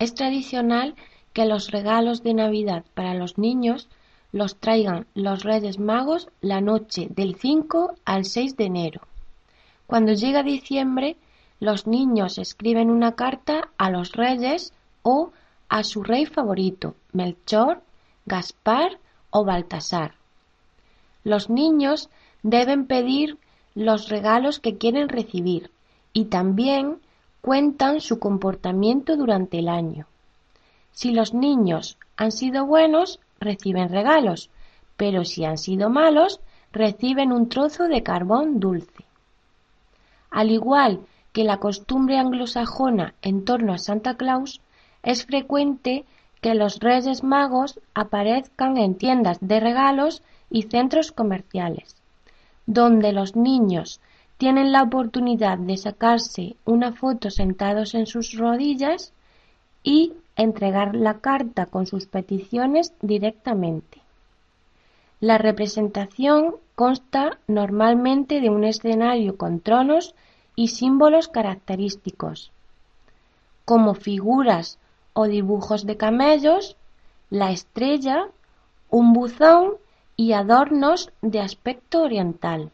Es tradicional que los regalos de Navidad para los niños los traigan los Reyes Magos la noche del 5 al 6 de enero. Cuando llega diciembre, los niños escriben una carta a los reyes o a su rey favorito, Melchor, Gaspar o Baltasar. Los niños deben pedir los regalos que quieren recibir y también cuentan su comportamiento durante el año. Si los niños han sido buenos, reciben regalos, pero si han sido malos, reciben un trozo de carbón dulce. Al igual que la costumbre anglosajona en torno a Santa Claus, es frecuente que los Reyes Magos aparezcan en tiendas de regalos y centros comerciales, donde los niños tienen la oportunidad de sacarse una foto sentados en sus rodillas y entregar la carta con sus peticiones directamente. La representación consta normalmente de un escenario con tronos y símbolos característicos, como figuras o dibujos de camellos, la estrella, un buzón y adornos de aspecto oriental.